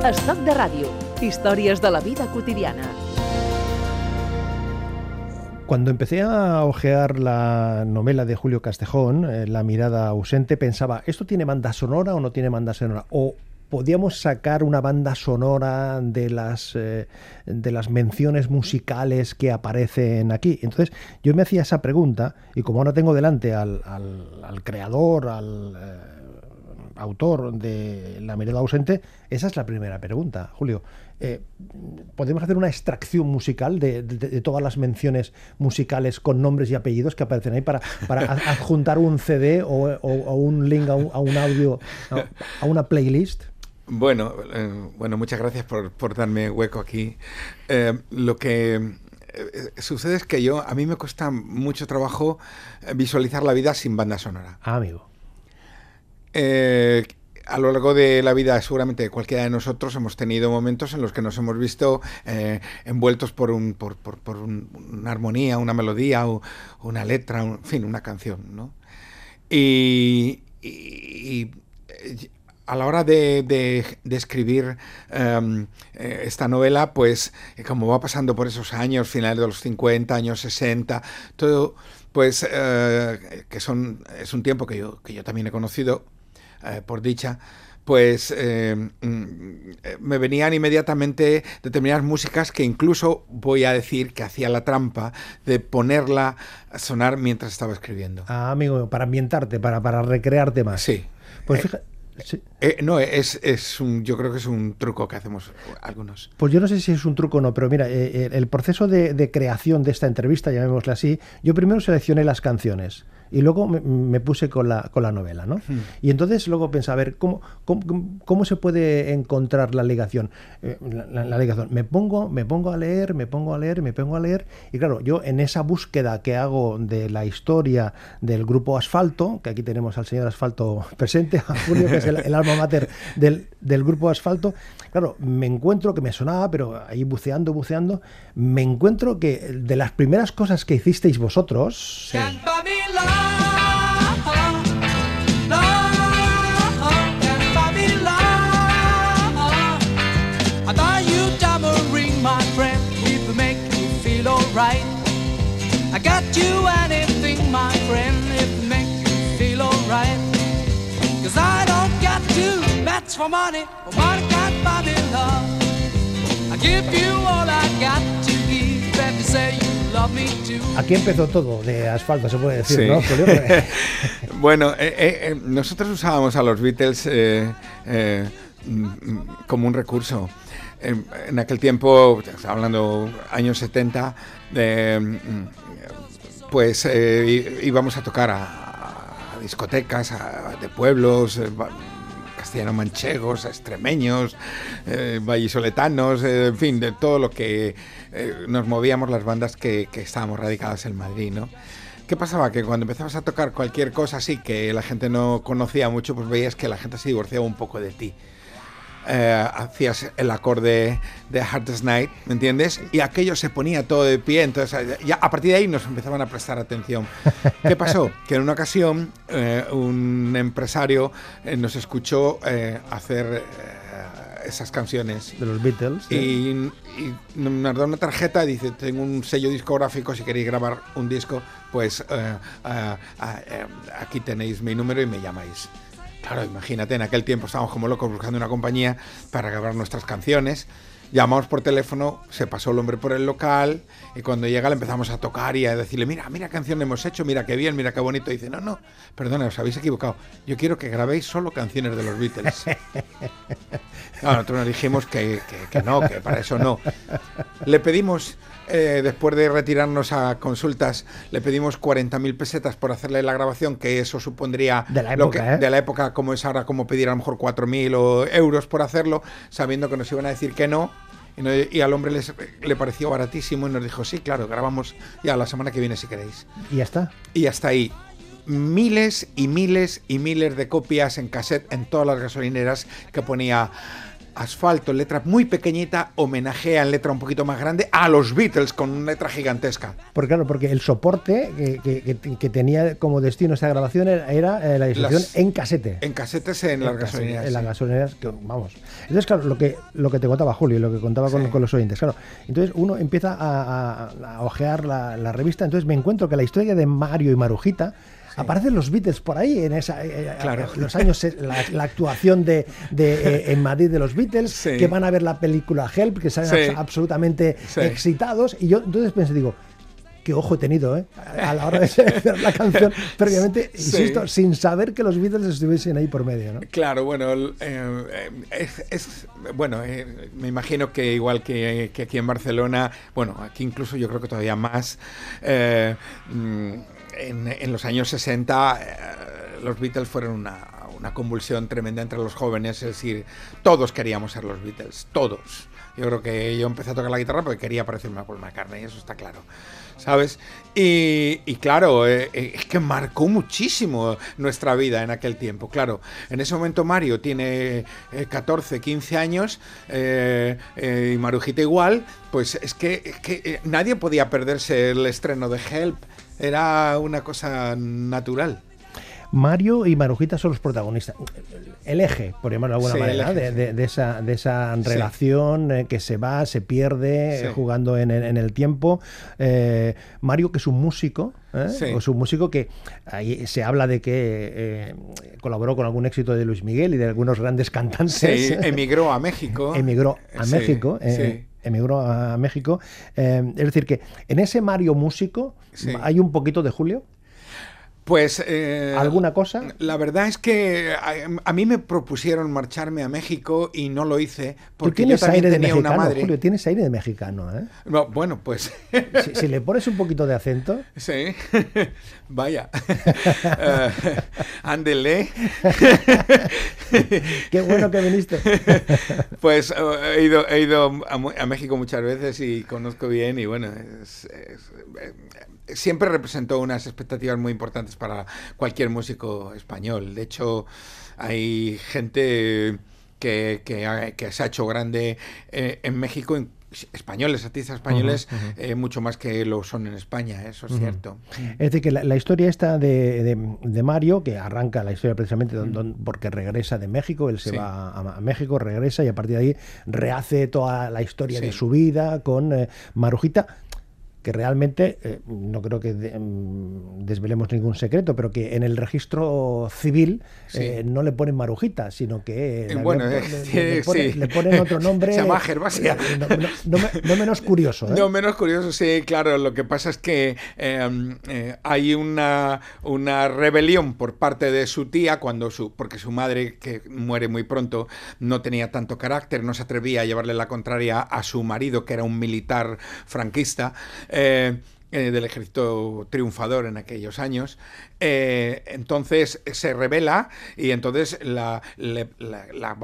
Estoc de ràdio. Històries de la vida cotidiana. Cuando empecé a ojear la novela de Julio Castejón, eh, La mirada ausente, pensaba, ¿esto tiene banda sonora o no tiene banda sonora? O podíamos sacar una banda sonora de las, eh, de las menciones musicales que aparecen aquí. Entonces yo me hacía esa pregunta y como ahora tengo delante al, al, creador, al eh, autor de La mirada ausente, esa es la primera pregunta, Julio. Eh, ¿Podemos hacer una extracción musical de, todas las menciones musicales con nombres y apellidos que aparecen ahí para, para adjuntar un CD o, un link a un, audio, a una playlist? Bueno, eh, bueno, muchas gracias por, por darme hueco aquí. Eh, lo que sucede es que yo, a mí me cuesta mucho trabajo visualizar la vida sin banda sonora. Ah, amigo. A lo largo de la vida, seguramente cualquiera de nosotros hemos tenido momentos en los que nos hemos visto envueltos por, un, por, por, por una armonía, una melodía, o, una letra, en fin, una canción, ¿no? y, y a la hora de, escribir em, eh, esta novela, pues eh, como va pasando por esos años, finales de los 50, años 60, todo, pues eh, que son, es un tiempo que yo, que yo también he conocido, por dicha, pues em, mm, me venían inmediatamente determinadas músicas que incluso voy a decir que hacía la trampa de ponerla a sonar mientras estaba escribiendo. Ah, amigo, para ambientarte, para, para recrearte más. Sí. Pues fíjate, eh, no, es, es un, yo creo que es un truco que hacemos algunos. Pues yo no sé si es un truco o no, pero mira, eh, el proceso de, de, creación de esta entrevista, llamémosla así, yo primero seleccioné las canciones y luego me, puse con la, con la novela, ¿no? Hmm. Y entonces luego pensé, a ver, ¿cómo, cómo, se puede encontrar la ligación? Eh, la, ligación, me pongo, me pongo a leer, me pongo a leer, me pongo a leer, y claro, yo en esa búsqueda que hago de la historia del grupo Asfalto, que aquí tenemos al señor Asfalto presente, a Julio, que es el, alma mater del, del grupo Asfalto, claro, me encuentro que me sonaba, pero ahí buceando, buceando, me encuentro que de las primeras cosas que hicisteis vosotros... right. Got you anything, my friend, if it makes you feel alright. Cause I don't got to match for money, but money can't buy me love. I give you all I got to give if you say you love me too. Aquí empezó todo de asfalto, se puede decir, sí. ¿no? bueno, eh, eh, eh, nosotros usábamos a los Beatles eh, eh, como un recurso en, aquel tiempo, hablando años 70, pues eh, íbamos a tocar a, discotecas de pueblos, eh, castellano-manchegos, extremeños, eh, vallisoletanos, eh, en fin, de todo lo que nos movíamos las bandas que, que, estábamos radicadas en Madrid, ¿no? ¿Qué pasaba? Que cuando empezabas a tocar cualquier cosa así que la gente no conocía mucho, pues veías que la gente se divorciaba un poco de ti. Eh, hacías el acorde de Hardest Night, ¿me entiendes? Y aquello se ponía todo de pie, entonces ya a partir de ahí nos empezaban a prestar atención. ¿Qué pasó? Que en una ocasión eh, un empresario eh, nos escuchó hacer esas canciones de los Beatles y, nos da una tarjeta y dice tengo un sello discográfico si queréis grabar un disco pues aquí tenéis mi número y me llamáis Claro, imagínate, en aquel tiempo estábamos como locos buscando una compañía para grabar nuestras canciones. Llamamos por teléfono, se pasó el hombre por el local y cuando llega le empezamos a tocar y a decirle, mira, mira qué canción hemos hecho, mira qué bien, mira qué bonito. Y dice, no, no, perdona, os habéis equivocado. Yo quiero que grabéis solo canciones de los Beatles. nosotros nos dijimos que, que no, que para eso no. Le pedimos eh, después de retirarnos a consultas, le pedimos 40.000 pesetas por hacerle la grabación, que eso supondría de la época, ¿eh? de la época como es ahora, como pedir a lo mejor 4.000 euros por hacerlo, sabiendo que nos iban a decir que no. Y, al hombre le pareció baratísimo y nos dijo, sí, claro, grabamos ya la semana que viene si queréis. Y ya está. Y hasta ahí miles y miles y miles de copias en cassette en todas las gasolineras que ponía Asfalto, letra muy pequeñita, homenajea en letra un poquito más grande a los Beatles con una letra gigantesca. Porque claro, porque el soporte que, tenía como destino esta grabación era, eh, la distribución en casete. En casetes en, las gasolineras. En las gasolineras, vamos. Entonces, claro, lo que, lo que te contaba Julio, lo que contaba con, los oyentes, claro. Entonces uno empieza a, ojear la, la revista, entonces me encuentro que la historia de Mario y Marujita Aparecen los Beatles por ahí, en esa, eh, eh, los años, eh, la, actuación de, en Madrid de los Beatles, que van a ver la película Help, que salen absolutamente excitados. Y yo entonces pensé, digo, qué ojo he tenido ¿eh? a la hora de hacer la canción previamente, insisto, sin saber que los Beatles estuviesen ahí por medio. ¿no? Claro, bueno, es, bueno me imagino que igual que, aquí en Barcelona, bueno, aquí incluso yo creo que todavía más. Mm, en, los años 60 eh, los Beatles fueron una, convulsión tremenda entre los jóvenes, es decir, todos queríamos ser los Beatles, todos. Yo creo que yo empecé a tocar la guitarra porque quería parecerme a Paul McCartney, eso está claro. ¿Sabes? Y, claro, eh, eh, es que marcó muchísimo nuestra vida en aquel tiempo. Claro, en ese momento Mario tiene 14, 15 años y Marujita igual, pues es que, es que nadie podía perderse el estreno de Help era una cosa natural. Mario y Marujita son los protagonistas. El eje, por llamarlo de alguna manera, de, esa, de esa relación eh, que se va, se pierde, eh, jugando en, el tiempo. Eh, Mario, que es un músico, es un músico que ahí se habla de que colaboró con algún éxito de Luis Miguel y de algunos grandes cantantes. Sí, emigró a México. emigró a México. Emigró a México. es decir, que en ese Mario músico hay un poquito de Julio. Pues... Eh, ¿Alguna cosa? La verdad es que a, mí me propusieron marcharme a México y no lo hice porque tienes aire de tenía mexicano, una madre. Julio, tienes aire de mexicano, ¿eh? bueno, pues... si, le pones un poquito de acento... Sí, vaya. uh, ándele. Qué bueno que viniste. pues he ido, he ido a, México muchas veces y conozco bien y bueno, es, siempre representó unas expectativas muy importantes para cualquier músico español. De hecho, hay gente que, que, se ha hecho grande eh, en México, españoles, artistas españoles, eh, mucho más que lo son en España, eso es cierto. Es decir, que la, historia esta de, de, Mario, que arranca la historia precisamente porque regresa de México, él se va a, México, regresa y a partir de ahí rehace toda la historia de su vida con eh, Marujita que realmente, eh, no creo que mm, desvelemos ningún secreto, pero que en el registro civil eh, no le ponen Marujita, sino que eh, bueno, le, ponen otro nombre. Se llama Gervasia. No, menos curioso. No menos curioso, sí, claro. Lo que pasa es que em, hay una, una rebelión por parte de su tía, cuando su, porque su madre, que muere muy pronto, no tenía tanto carácter, no se atrevía a llevarle la contraria a su marido, que era un militar franquista. Eh, eh, del ejército triunfador en aquellos años. Eh, entonces se revela y entonces la, la,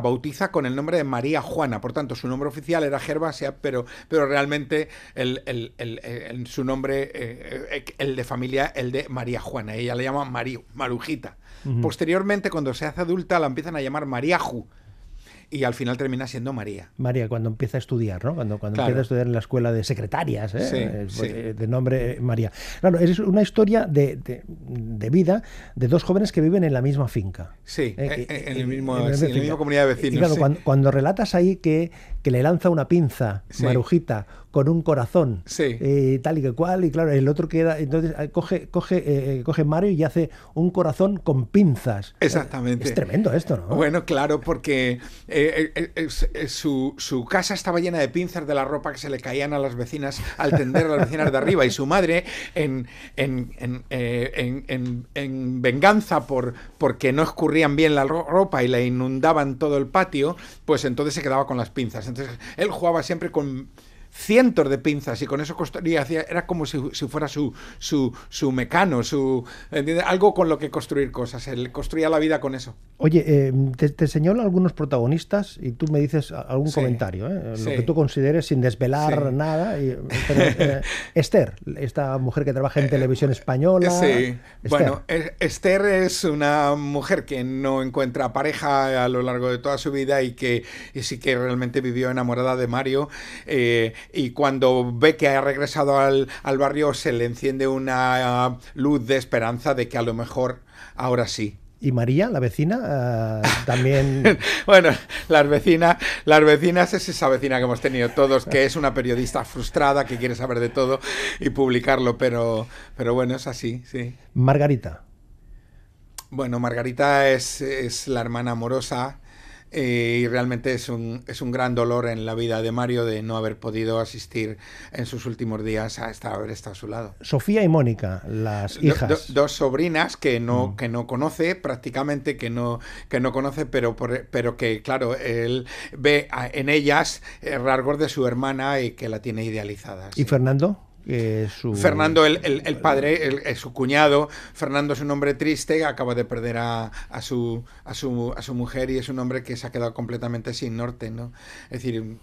bautiza con el nombre de María Juana. Por tanto, su nombre oficial era Gervasia, pero, pero realmente el, su nombre, el de familia, el de María Juana. Ella le llama Marujita. Posteriormente, cuando se hace adulta, la empiezan a llamar Mariaju y al final termina siendo María. María, cuando empieza a estudiar, ¿no? Cuando, cuando empieza a estudiar en la escuela de secretarias, ¿eh? eh de nombre eh, María. Claro, es una historia de, de, vida de dos jóvenes que viven en la misma finca. Sí, ¿eh? en, el mismo, en, la misma comunidad de vecinos. Y claro, cuando, relatas ahí que, que le lanza una pinza, Marujita, con un corazón sí. Eh, tal y que cual y claro el otro queda entonces eh, coge coge eh, coge Mario y hace un corazón con pinzas. Exactamente. Es tremendo esto no bueno claro porque su, su, casa estaba llena de pinzas de la ropa que se le caían a las vecinas al tender a las vecinas de arriba y su madre en, en, en, en venganza por porque no escurrían bien la ropa y le inundaban todo el patio pues entonces se quedaba con las pinzas entonces él jugaba siempre con cientos de pinzas y con eso construía, era como si, fuera su, su, su mecano, su, algo con lo que construir cosas. Él construía la vida con eso. Oye, eh, te, te señalo algunos protagonistas y tú me dices algún comentario, ¿eh? lo que tú consideres sin desvelar nada. Eh, Esther, esta mujer que trabaja en televisión española. Sí, bueno, Esther es una mujer que no encuentra pareja a lo largo de toda su vida y que sí que realmente vivió enamorada de Mario y cuando ve que ha regresado al, al barrio se le enciende una luz de esperanza de que a lo mejor ahora sí ¿Y María, la vecina, eh, también? bueno, las vecinas, las vecinas es esa vecina que hemos tenido todos, que es una periodista frustrada, que quiere saber de todo y publicarlo, pero, pero bueno, es así, sí. Margarita. Bueno, Margarita es, es la hermana amorosa y realmente es un, es un gran dolor en la vida de Mario de no haber podido asistir en sus últimos días a estar, haber estado a su lado. Sofía y Mónica, las hijas. dos sobrinas que no, mm. que no conoce, prácticamente que no, que no conoce, pero, pero que, claro, él ve en ellas eh, rasgos de su hermana y que la tiene idealizada. ¿Y Fernando? Fernando, el, el, padre, el, su cuñado, Fernando es un hombre triste, acaba de perder a, a, su, a, su, a su mujer y es un hombre que se ha quedado completamente sin norte, ¿no? Es decir,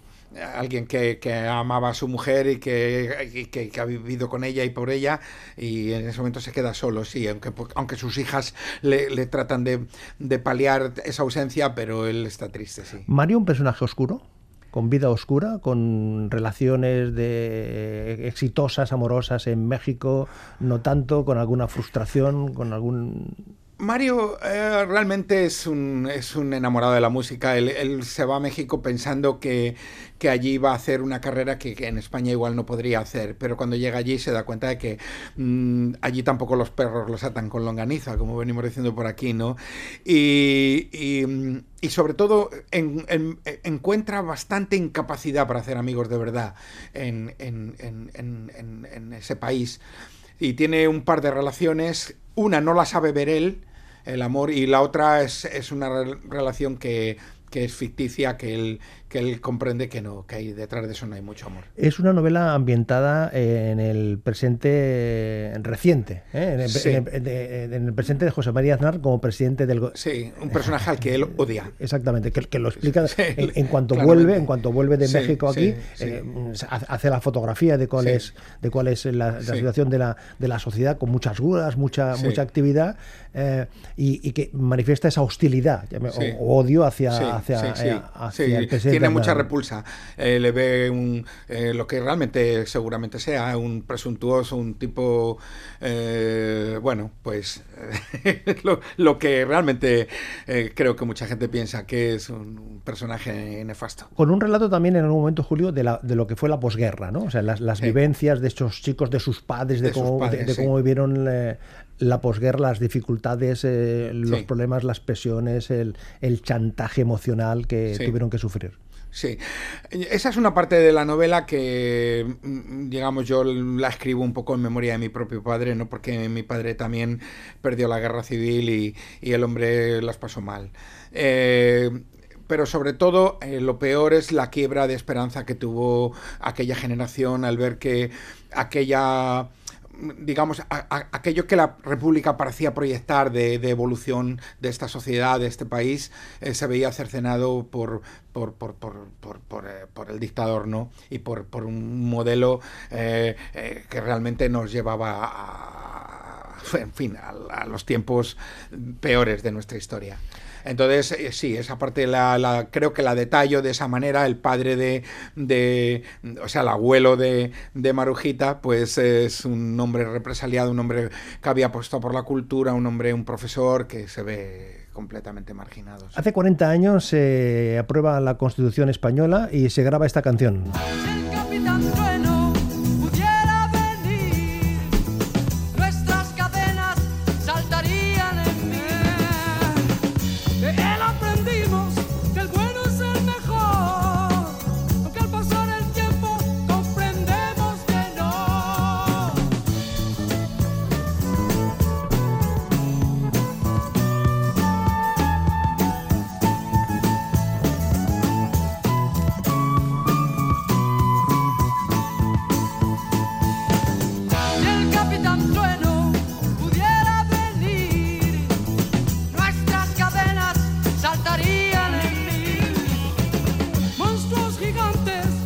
alguien que, que, amaba a su mujer y, que, que, ha vivido con ella y por ella y en ese momento se queda solo, sí, aunque, aunque sus hijas le, le tratan de, de, paliar esa ausencia, pero él está triste, sí. ¿Mario un personaje oscuro? Con vida oscura, con relaciones de exitosas, amorosas en México, no tanto, con alguna frustración, con algún Mario eh, realmente es un, es un enamorado de la música. Él, se va a México pensando que, que, allí va a hacer una carrera que, en España igual no podría hacer, pero cuando llega allí se da cuenta de que mm, allí tampoco los perros los atan con longaniza, como venimos diciendo por aquí, ¿no? Y, y, sobre todo encuentra bastante incapacidad para hacer amigos de verdad en, en, en ese país. Y tiene un par de relaciones, una no la sabe ver él, el amor y la otra es, es una relación que, que es ficticia, que él, que él comprende que no, que hay detrás de eso no hay mucho amor. Es una novela ambientada en el presente reciente, ¿eh? en, el, presente de José María Aznar como presidente del Sí, un personaje al que él odia. Exactamente, que, que lo explica en, cuanto vuelve, en cuanto vuelve de México aquí, eh, hace la fotografía de cuál es de cuál es la, situación de la, de la sociedad con muchas dudas, mucha mucha actividad eh, y, que manifiesta esa hostilidad o, odio hacia, hacia, hacia el presidente tiene mucha repulsa. Eh, le ve un, eh, lo que realmente seguramente sea, un presuntuoso, un tipo, eh, bueno, pues lo, que realmente creo que mucha gente piensa que es un, personaje nefasto. Con un relato también en algún momento, Julio, de, la, de lo que fue la posguerra, ¿no? O sea, las, vivencias de estos chicos, de sus padres, de, cómo, de, cómo vivieron la posguerra, las dificultades, los problemas, las presiones, el, el chantaje emocional que tuvieron que sufrir. Sí, esa es una parte de la novela que, mm, digamos, yo la escribo un poco en memoria de mi propio padre, ¿no? Porque mi padre también perdió la guerra civil y, el hombre las pasó mal. Eh, pero sobre todo eh, lo peor es la quiebra de esperanza que tuvo aquella generación al ver que aquella digamos, aquello que la República parecía proyectar de, evolución de esta sociedad, de este país, eh, se veía cercenado por, por, por, por, eh, el dictador, ¿no? Y por, un modelo eh, que realmente nos llevaba a, en fin, a los tiempos peores de nuestra historia. Entonces, eh, sí, esa parte la, creo que la detallo de esa manera. El padre de, de o sea, el abuelo de, de, Marujita, pues es un hombre represaliado, un hombre que había apostado por la cultura, un hombre, un profesor que se ve completamente marginado. Hace 40 años se aprueba la Constitución española y se graba esta canción.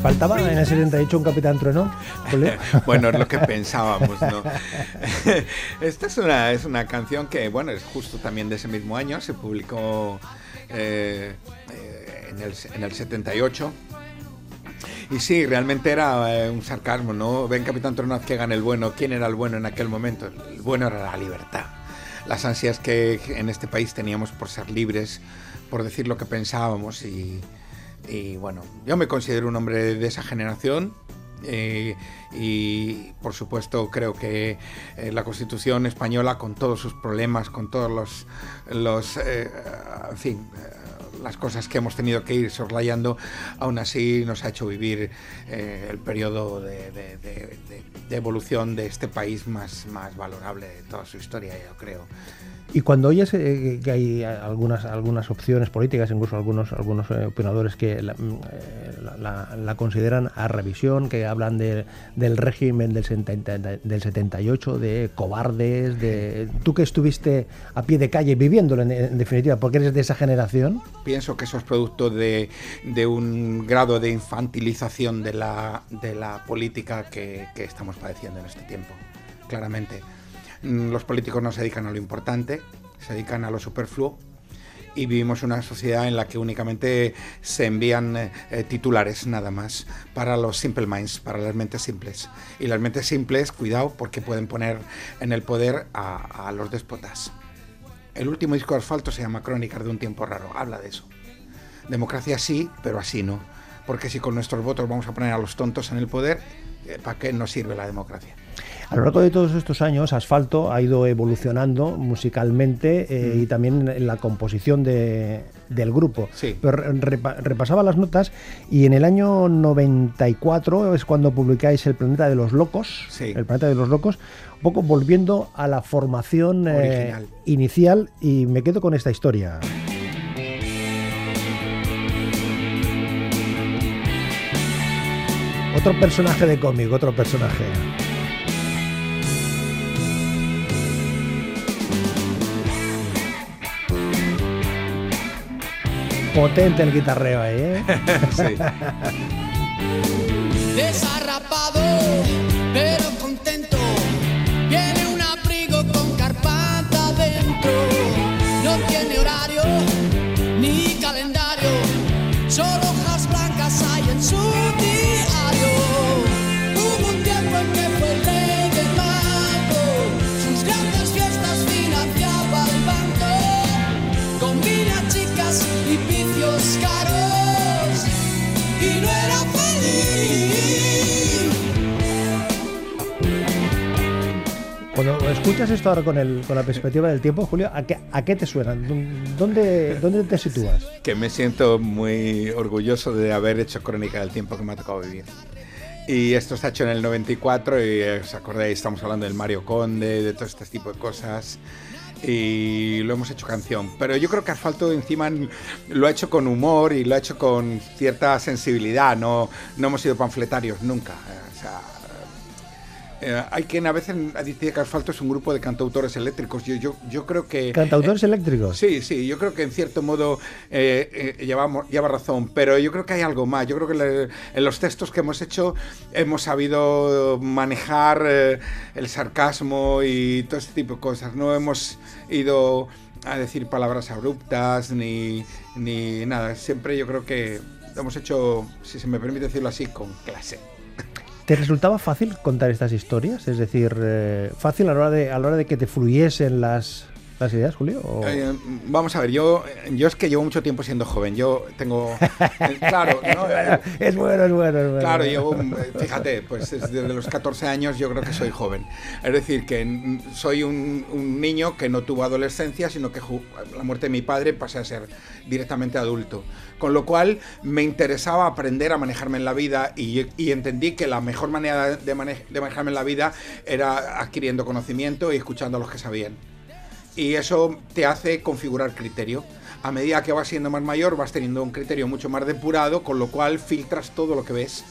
¿Faltaba en el 78 un Capitán Trueno? bueno, es lo que pensábamos, ¿no? Esta es una, es una canción que, bueno, es justo también de ese mismo año, se publicó eh, en, el, en, el, 78. Y sí, realmente era eh, un sarcasmo, ¿no? Ven Capitán Trueno, que gane el bueno. ¿Quién era el bueno en aquel momento? El bueno era la libertad. Las ansias que en este país teníamos por ser libres, por decir lo que pensábamos y y bueno, yo me considero un hombre de esa generación. Eh, y por supuesto creo que eh, la Constitución española con todos sus problemas, con todos los, los eh, en fin, las cosas que hemos tenido que ir soslayando, aún así nos ha hecho vivir el periodo de, de, evolución de este país más, más valorable de toda su historia, yo creo. Y cuando oyes eh, que hay algunas, algunas opciones políticas, incluso algunos, algunos eh, opinadores que la, mm, eh, consideran a revisión, que hablan del régimen del, del 78, de cobardes, de tú que estuviste a pie de calle viviéndolo en, definitiva, porque eres de esa generación. Pienso que eso es producto de, de un grado de infantilización de la, de la política que, que estamos padeciendo en este tiempo, claramente. Mm, los políticos no se dedican a lo importante, se dedican a lo superfluo y vivimos una sociedad en la que únicamente se envían eh, eh, titulares nada más para los simple minds, para las mentes simples. Y las mentes simples, cuidado, porque pueden poner en el poder a, a los déspotas. El último disco de Asfalto se llama Crónicas de un tiempo raro, habla de eso. Democracia sí, pero así no. Porque si con nuestros votos vamos a poner a los tontos en el poder, eh, ¿para qué nos sirve la democracia? A lo largo de todos estos años, Asfalto ha ido evolucionando musicalmente eh, y también en la composición del grupo. Pero repasaba las notas y en el año 94 es cuando publicáis El Planeta de los Locos. El Planeta de los Locos, un poco volviendo a la formación eh, inicial y me quedo con esta historia. Otro personaje de cómic, otro personaje. Potente el guitarreo ahí, ¿eh? sí. Desarrapado, pero contento. Viene un abrigo con carpata dentro. No tiene horario ni calendario. Solo hojas blancas hay en su Cuando escuchas esto ahora con, el, con la perspectiva del tiempo, Julio, ¿a qué, ¿a qué te suena? ¿Dónde, ¿Dónde te sitúas? Que me siento muy orgulloso de haber hecho Crónica del Tiempo que me ha tocado vivir. Y esto está hecho en el 94 y os acordáis, estamos hablando del Mario Conde, de todo este tipo de cosas y lo hemos hecho canción. Pero yo creo que Asfalto encima lo ha hecho con humor y lo ha hecho con cierta sensibilidad, no, no hemos sido panfletarios nunca. O sea, eh, hay quien a veces dice que Asfalto es un grupo de cantautores eléctricos. Yo, yo, yo creo que. ¿Cantautores eh, eléctricos? Sí, sí, yo creo que en cierto modo eh, llevamos, lleva razón, pero yo creo que hay algo más. Yo creo que en los textos que hemos hecho hemos sabido manejar el sarcasmo y todo este tipo de cosas. No hemos ido a decir palabras abruptas ni, ni nada. Siempre yo creo que lo hemos hecho, si se me permite decirlo así, con clase. ¿Te resultaba fácil contar estas historias? Es decir, eh, fácil a la hora de, a la hora de que te fluyesen las, las ideas, Julio? Eh, vamos a ver, yo, yo es que llevo mucho tiempo siendo joven. Yo tengo. Eh, claro, es bueno, es bueno, es bueno. Claro, yo, fíjate, pues desde los 14 años yo creo que soy joven. Es decir, que soy un, un niño que no tuvo adolescencia, sino que la muerte de mi padre pasé a ser directamente adulto. Con lo cual me interesaba aprender a manejarme en la vida y, entendí que la mejor manera de, manejarme en la vida era adquiriendo conocimiento y escuchando a los que sabían. Y eso te hace configurar criterio. A medida que vas siendo más mayor vas teniendo un criterio mucho más depurado, con lo cual filtras todo lo que ves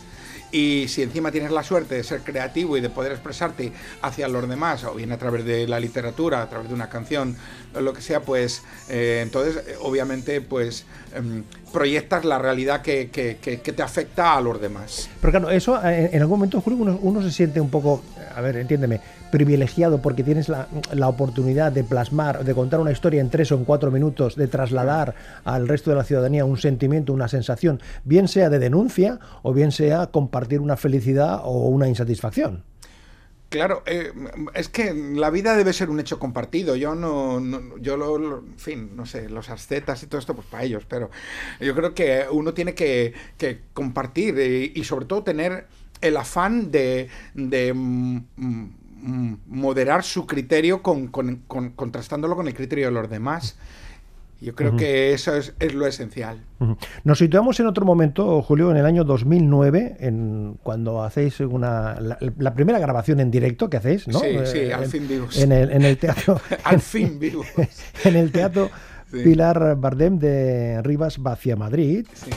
y si encima tienes la suerte de ser creativo y de poder expresarte hacia los demás, o bien a través de la literatura, a través de una canción, o lo que sea, pues eh, entonces eh, obviamente pues em, proyectas la realidad que, que- que- que te afecta a los demás. Pero claro, eso eh, en algún momento, Julio, uno, uno se siente un poco, a ver, entiéndeme, privilegiado porque tienes la, la oportunidad de plasmar, de contar una historia en tres o en cuatro minutos, de trasladar al resto de la ciudadanía un sentimiento, una sensación, bien sea de denuncia o bien sea compartir una felicidad o una insatisfacción. Claro, eh, es que la vida debe ser un hecho compartido. Yo no, no- yo lo, lo- en fin, no sé, los ascetas y todo esto, pues para ellos, pero yo creo que uno tiene que, que compartir eh, y, sobre todo tener el afán de, de, mm, mm, moderar su criterio con, con- con- contrastándolo con el criterio de los demás. Yo creo que eso es, es lo esencial. Nos situamos en otro momento, Julio, en el año 2009, en, cuando hacéis una, la, la primera grabación en directo que hacéis, ¿no? Sí, sí, Eh, al en- fin vivos. En el, en el teatro. Al fin vivo. en el teatro Sí. Pilar Bardem de Rivas Vacia Madrid. Sí.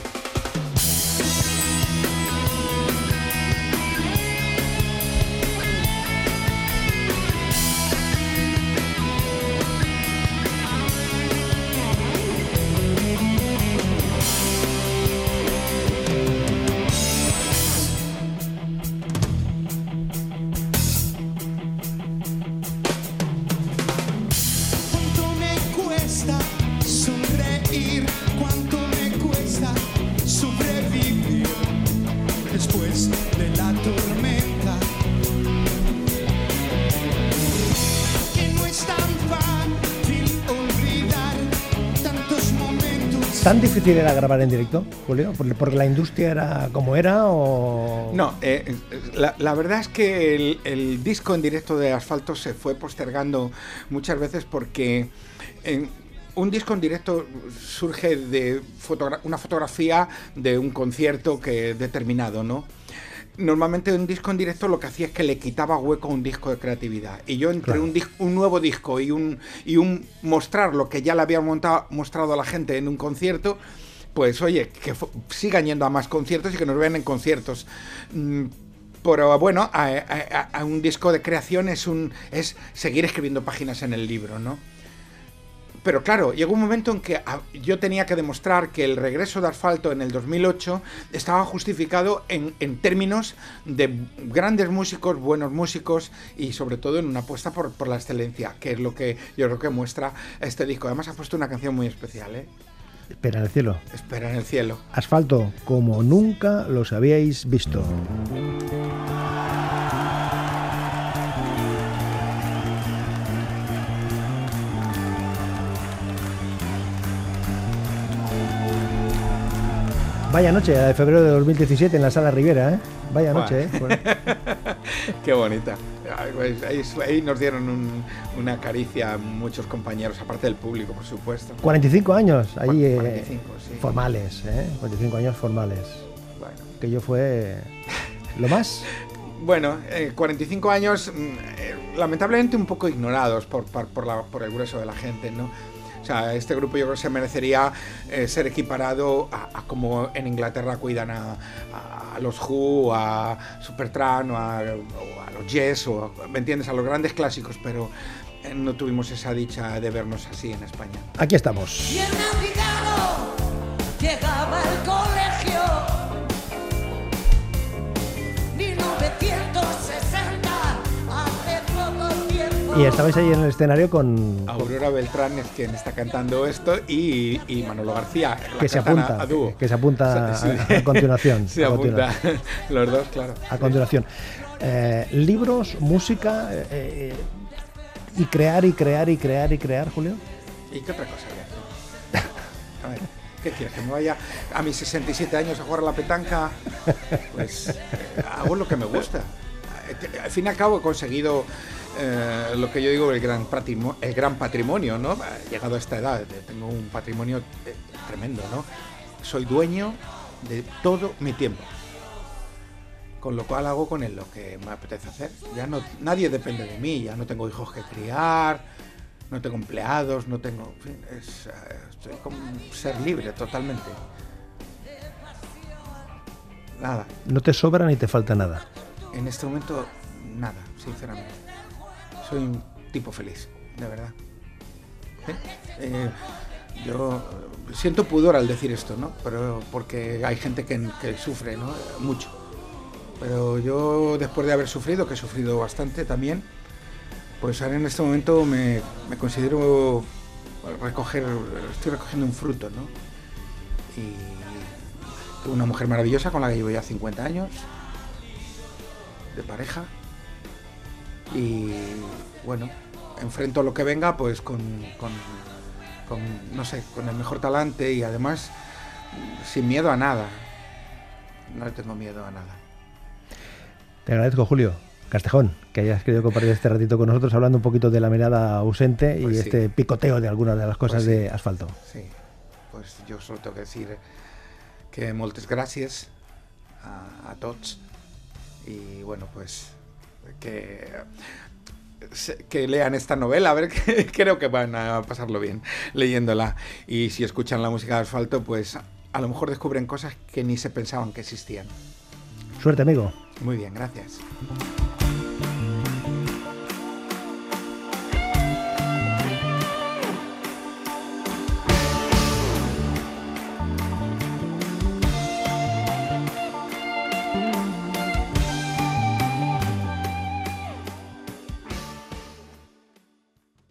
¿Tan difícil era grabar en directo, Julio? ¿Por- ¿Porque la industria era como era o...? No, eh, eh, la, verdad es que el, disco en directo de Asfalto se fue postergando muchas veces porque un disco en directo surge de fotogra- una fotografía de un concierto que determinado, ¿no? Normalmente un disco en directo lo que hacía es que le quitaba hueco a un disco de creatividad. Y yo entre Claro. un, un nuevo disco y un, y un mostrar lo que ya le había montado, mostrado a la gente en un concierto, pues oye, que sigan yendo a más conciertos y que nos vean en conciertos. Mm, Pero bueno, a, a- a un disco de creación es, un, es seguir escribiendo páginas en el libro, ¿no? Pero claro, llegó un momento en que ah, yo tenía que demostrar que el regreso de asfalto en el 2008 estaba justificado en, en términos de grandes músicos, buenos músicos y sobre todo en una apuesta por, por la excelencia, que es lo que yo creo que muestra este disco. Además ha puesto una canción muy especial, ¿eh? Espera en el cielo. Espera en el cielo. Asfalto, como nunca los habíais visto. Vaya noche, la de febrero de 2017 en la sala Rivera, ¿eh? Vaya Buah. noche, ¿eh? Bueno, Qué bonita. Pues, Ahí, ahí nos dieron un- una caricia muchos compañeros, aparte del público, por supuesto. 45 años, allí eh, 45, sí. formales, ¿eh? 45 años formales. Bueno. Que yo fue lo más. Bueno, eh, 45 años, mm, eh, lamentablemente un poco ignorados por, por, por la- por el grueso de la gente, ¿no? O sea, este grupo yo creo que se merecería eh, ser equiparado a, a como en Inglaterra cuidan a, a- a los Who, a Supertramp, o a, o a los Yes, o, ¿me entiendes? A los grandes clásicos, pero eh, no tuvimos esa dicha de vernos así en España. Aquí estamos. Y el navigado llegaba al colegio 1960 hace poco tiempo Y estabais ahí en el escenario con, Aurora Beltrán es quien está cantando esto y, y Manolo García. que se apunta, a dúo. que, que se apunta a, continuación. Se a apunta. continuación. Los dos, claro. A continuación. Eh, libros, música eh, eh, y crear y crear y crear y crear, Julio. ¿Y qué otra cosa a ver, ¿qué quieres? ¿Que me vaya a mis 67 años a jugar a la petanca? Pues eh, hago lo que me gusta. Al fin y al cabo he conseguido eh, lo que yo digo el gran, el gran patrimonio, ¿no? Llegado a esta edad, eh, tengo un patrimonio eh, tremendo, ¿no? Soy dueño de todo mi tiempo. Con lo cual hago con él lo que me apetece hacer. Ya no, nadie depende de mí, ya no tengo hijos que criar, no tengo empleados, no tengo. en fin, es, eh, estoy como un ser libre totalmente. nada. No te sobra ni te falta nada. En este momento, nada, sinceramente. Soy un tipo feliz, de verdad. ¿Eh? Eh, yo siento pudor al decir esto, ¿no? Pero porque hay gente que, sufre, ¿no? Mucho. Pero yo, después de haber sufrido, que he sufrido bastante también, pues ahora en este momento me, considero recoger, estoy recogiendo un fruto, ¿no? Y una mujer maravillosa con la que llevo ya 50 años, de pareja, y bueno, enfrento lo que venga pues con, con, con, no sé, con el mejor talante y además sin miedo a nada. No le tengo miedo a nada. Te agradezco, Julio. Castejón, que hayas querido compartir este ratito con nosotros hablando un poquito de la mirada ausente Pues y sí. este picoteo de algunas de las cosas Pues sí. de asfalto. Sí, pues jo solo tengo que decir que moltes gràcies a, a tots y bueno, pues que que lean esta novela, a ver, que creo que van a pasarlo bien leyéndola. Y si escuchan la música de asfalto, pues a lo mejor descubren cosas que ni se pensaban que existían. Suerte, amigo. Muy bien, gracias.